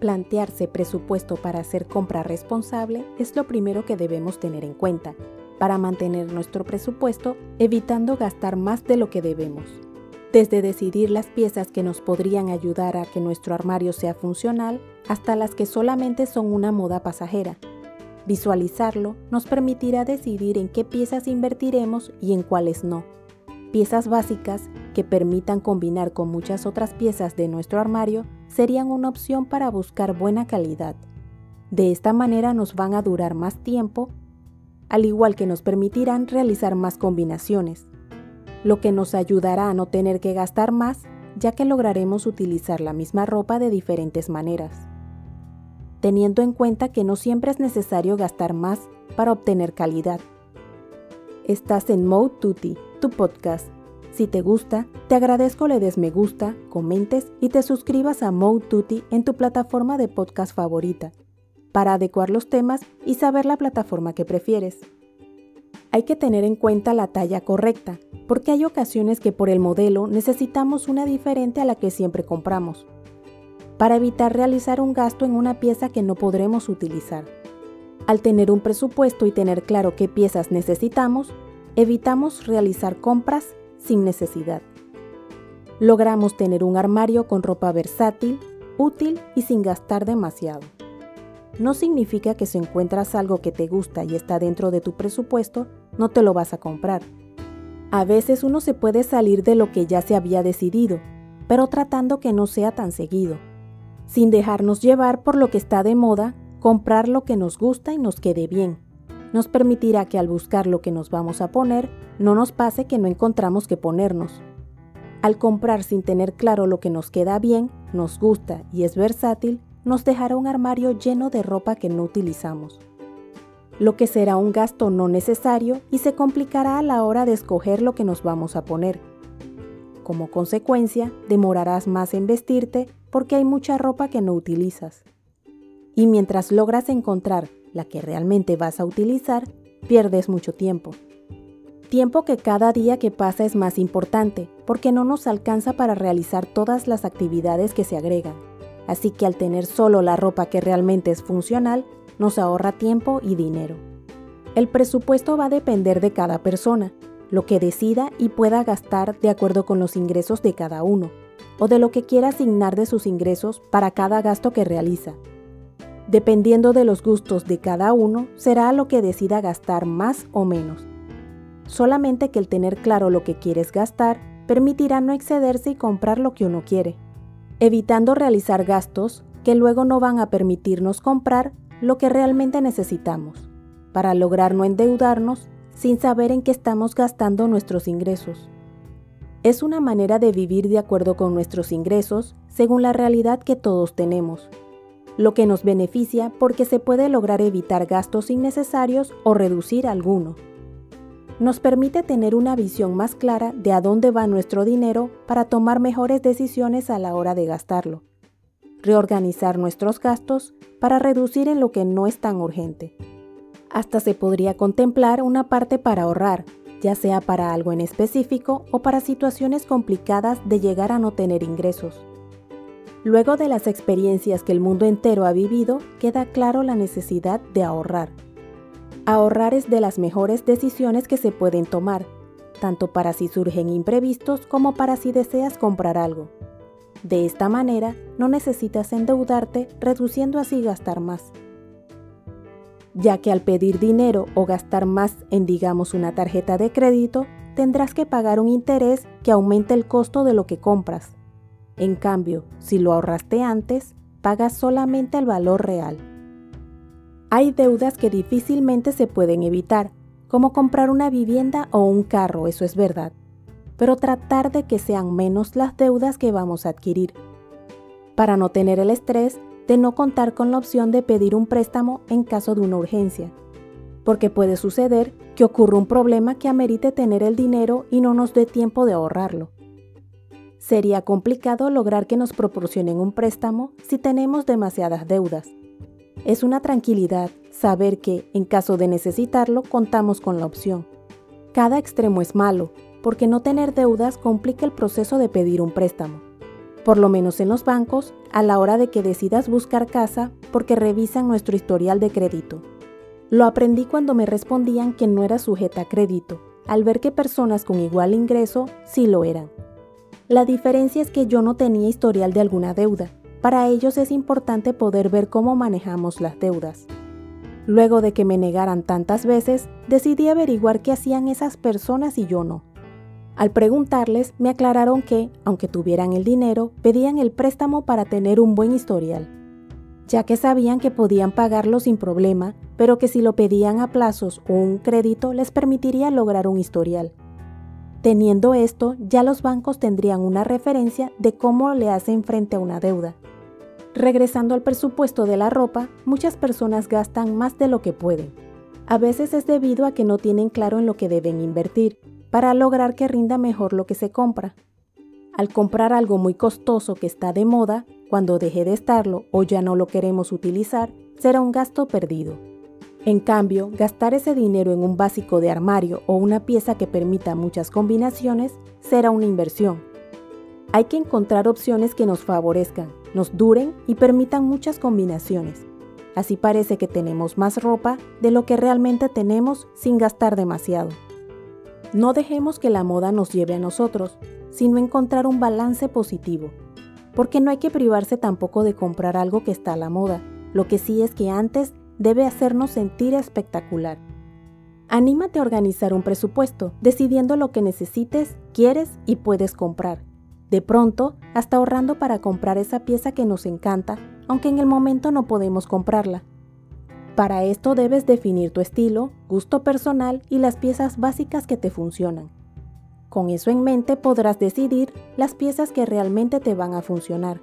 Plantearse presupuesto para hacer compra responsable es lo primero que debemos tener en cuenta para mantener nuestro presupuesto evitando gastar más de lo que debemos. Desde decidir las piezas que nos podrían ayudar a que nuestro armario sea funcional hasta las que solamente son una moda pasajera. Visualizarlo nos permitirá decidir en qué piezas invertiremos y en cuáles no. Piezas básicas que permitan combinar con muchas otras piezas de nuestro armario serían una opción para buscar buena calidad. De esta manera nos van a durar más tiempo, al igual que nos permitirán realizar más combinaciones, lo que nos ayudará a no tener que gastar más, ya que lograremos utilizar la misma ropa de diferentes maneras. Teniendo en cuenta que no siempre es necesario gastar más para obtener calidad. Estás en Mode Tutti, tu podcast si te gusta, te agradezco le des me gusta, comentes y te suscribas a Mode en tu plataforma de podcast favorita, para adecuar los temas y saber la plataforma que prefieres. Hay que tener en cuenta la talla correcta, porque hay ocasiones que por el modelo necesitamos una diferente a la que siempre compramos, para evitar realizar un gasto en una pieza que no podremos utilizar. Al tener un presupuesto y tener claro qué piezas necesitamos, evitamos realizar compras sin necesidad. Logramos tener un armario con ropa versátil, útil y sin gastar demasiado. No significa que si encuentras algo que te gusta y está dentro de tu presupuesto, no te lo vas a comprar. A veces uno se puede salir de lo que ya se había decidido, pero tratando que no sea tan seguido. Sin dejarnos llevar por lo que está de moda, comprar lo que nos gusta y nos quede bien nos permitirá que al buscar lo que nos vamos a poner, no nos pase que no encontramos qué ponernos. Al comprar sin tener claro lo que nos queda bien, nos gusta y es versátil, nos dejará un armario lleno de ropa que no utilizamos. Lo que será un gasto no necesario y se complicará a la hora de escoger lo que nos vamos a poner. Como consecuencia, demorarás más en vestirte porque hay mucha ropa que no utilizas. Y mientras logras encontrar la que realmente vas a utilizar, pierdes mucho tiempo. Tiempo que cada día que pasa es más importante, porque no nos alcanza para realizar todas las actividades que se agregan. Así que al tener solo la ropa que realmente es funcional, nos ahorra tiempo y dinero. El presupuesto va a depender de cada persona, lo que decida y pueda gastar de acuerdo con los ingresos de cada uno, o de lo que quiera asignar de sus ingresos para cada gasto que realiza. Dependiendo de los gustos de cada uno, será lo que decida gastar más o menos. Solamente que el tener claro lo que quieres gastar permitirá no excederse y comprar lo que uno quiere, evitando realizar gastos que luego no van a permitirnos comprar lo que realmente necesitamos, para lograr no endeudarnos sin saber en qué estamos gastando nuestros ingresos. Es una manera de vivir de acuerdo con nuestros ingresos según la realidad que todos tenemos lo que nos beneficia porque se puede lograr evitar gastos innecesarios o reducir alguno. Nos permite tener una visión más clara de a dónde va nuestro dinero para tomar mejores decisiones a la hora de gastarlo. Reorganizar nuestros gastos para reducir en lo que no es tan urgente. Hasta se podría contemplar una parte para ahorrar, ya sea para algo en específico o para situaciones complicadas de llegar a no tener ingresos. Luego de las experiencias que el mundo entero ha vivido, queda claro la necesidad de ahorrar. Ahorrar es de las mejores decisiones que se pueden tomar, tanto para si surgen imprevistos como para si deseas comprar algo. De esta manera, no necesitas endeudarte, reduciendo así gastar más. Ya que al pedir dinero o gastar más en digamos una tarjeta de crédito, tendrás que pagar un interés que aumente el costo de lo que compras. En cambio, si lo ahorraste antes, pagas solamente el valor real. Hay deudas que difícilmente se pueden evitar, como comprar una vivienda o un carro, eso es verdad, pero tratar de que sean menos las deudas que vamos a adquirir, para no tener el estrés de no contar con la opción de pedir un préstamo en caso de una urgencia, porque puede suceder que ocurra un problema que amerite tener el dinero y no nos dé tiempo de ahorrarlo. Sería complicado lograr que nos proporcionen un préstamo si tenemos demasiadas deudas. Es una tranquilidad saber que, en caso de necesitarlo, contamos con la opción. Cada extremo es malo, porque no tener deudas complica el proceso de pedir un préstamo. por lo menos en los bancos, a la hora de que decidas buscar casa porque revisan nuestro historial de crédito. Lo aprendí cuando me respondían que no era sujeta a crédito, al ver que personas con igual ingreso sí lo eran. La diferencia es que yo no tenía historial de alguna deuda. Para ellos es importante poder ver cómo manejamos las deudas. Luego de que me negaran tantas veces, decidí averiguar qué hacían esas personas y yo no. Al preguntarles, me aclararon que, aunque tuvieran el dinero, pedían el préstamo para tener un buen historial, ya que sabían que podían pagarlo sin problema, pero que si lo pedían a plazos o un crédito les permitiría lograr un historial. Teniendo esto, ya los bancos tendrían una referencia de cómo le hacen frente a una deuda. Regresando al presupuesto de la ropa, muchas personas gastan más de lo que pueden. A veces es debido a que no tienen claro en lo que deben invertir para lograr que rinda mejor lo que se compra. Al comprar algo muy costoso que está de moda, cuando deje de estarlo o ya no lo queremos utilizar, será un gasto perdido. En cambio, gastar ese dinero en un básico de armario o una pieza que permita muchas combinaciones será una inversión. Hay que encontrar opciones que nos favorezcan, nos duren y permitan muchas combinaciones. Así parece que tenemos más ropa de lo que realmente tenemos sin gastar demasiado. No dejemos que la moda nos lleve a nosotros, sino encontrar un balance positivo. Porque no hay que privarse tampoco de comprar algo que está a la moda. Lo que sí es que antes debe hacernos sentir espectacular. Anímate a organizar un presupuesto, decidiendo lo que necesites, quieres y puedes comprar. De pronto, hasta ahorrando para comprar esa pieza que nos encanta, aunque en el momento no podemos comprarla. Para esto debes definir tu estilo, gusto personal y las piezas básicas que te funcionan. Con eso en mente podrás decidir las piezas que realmente te van a funcionar.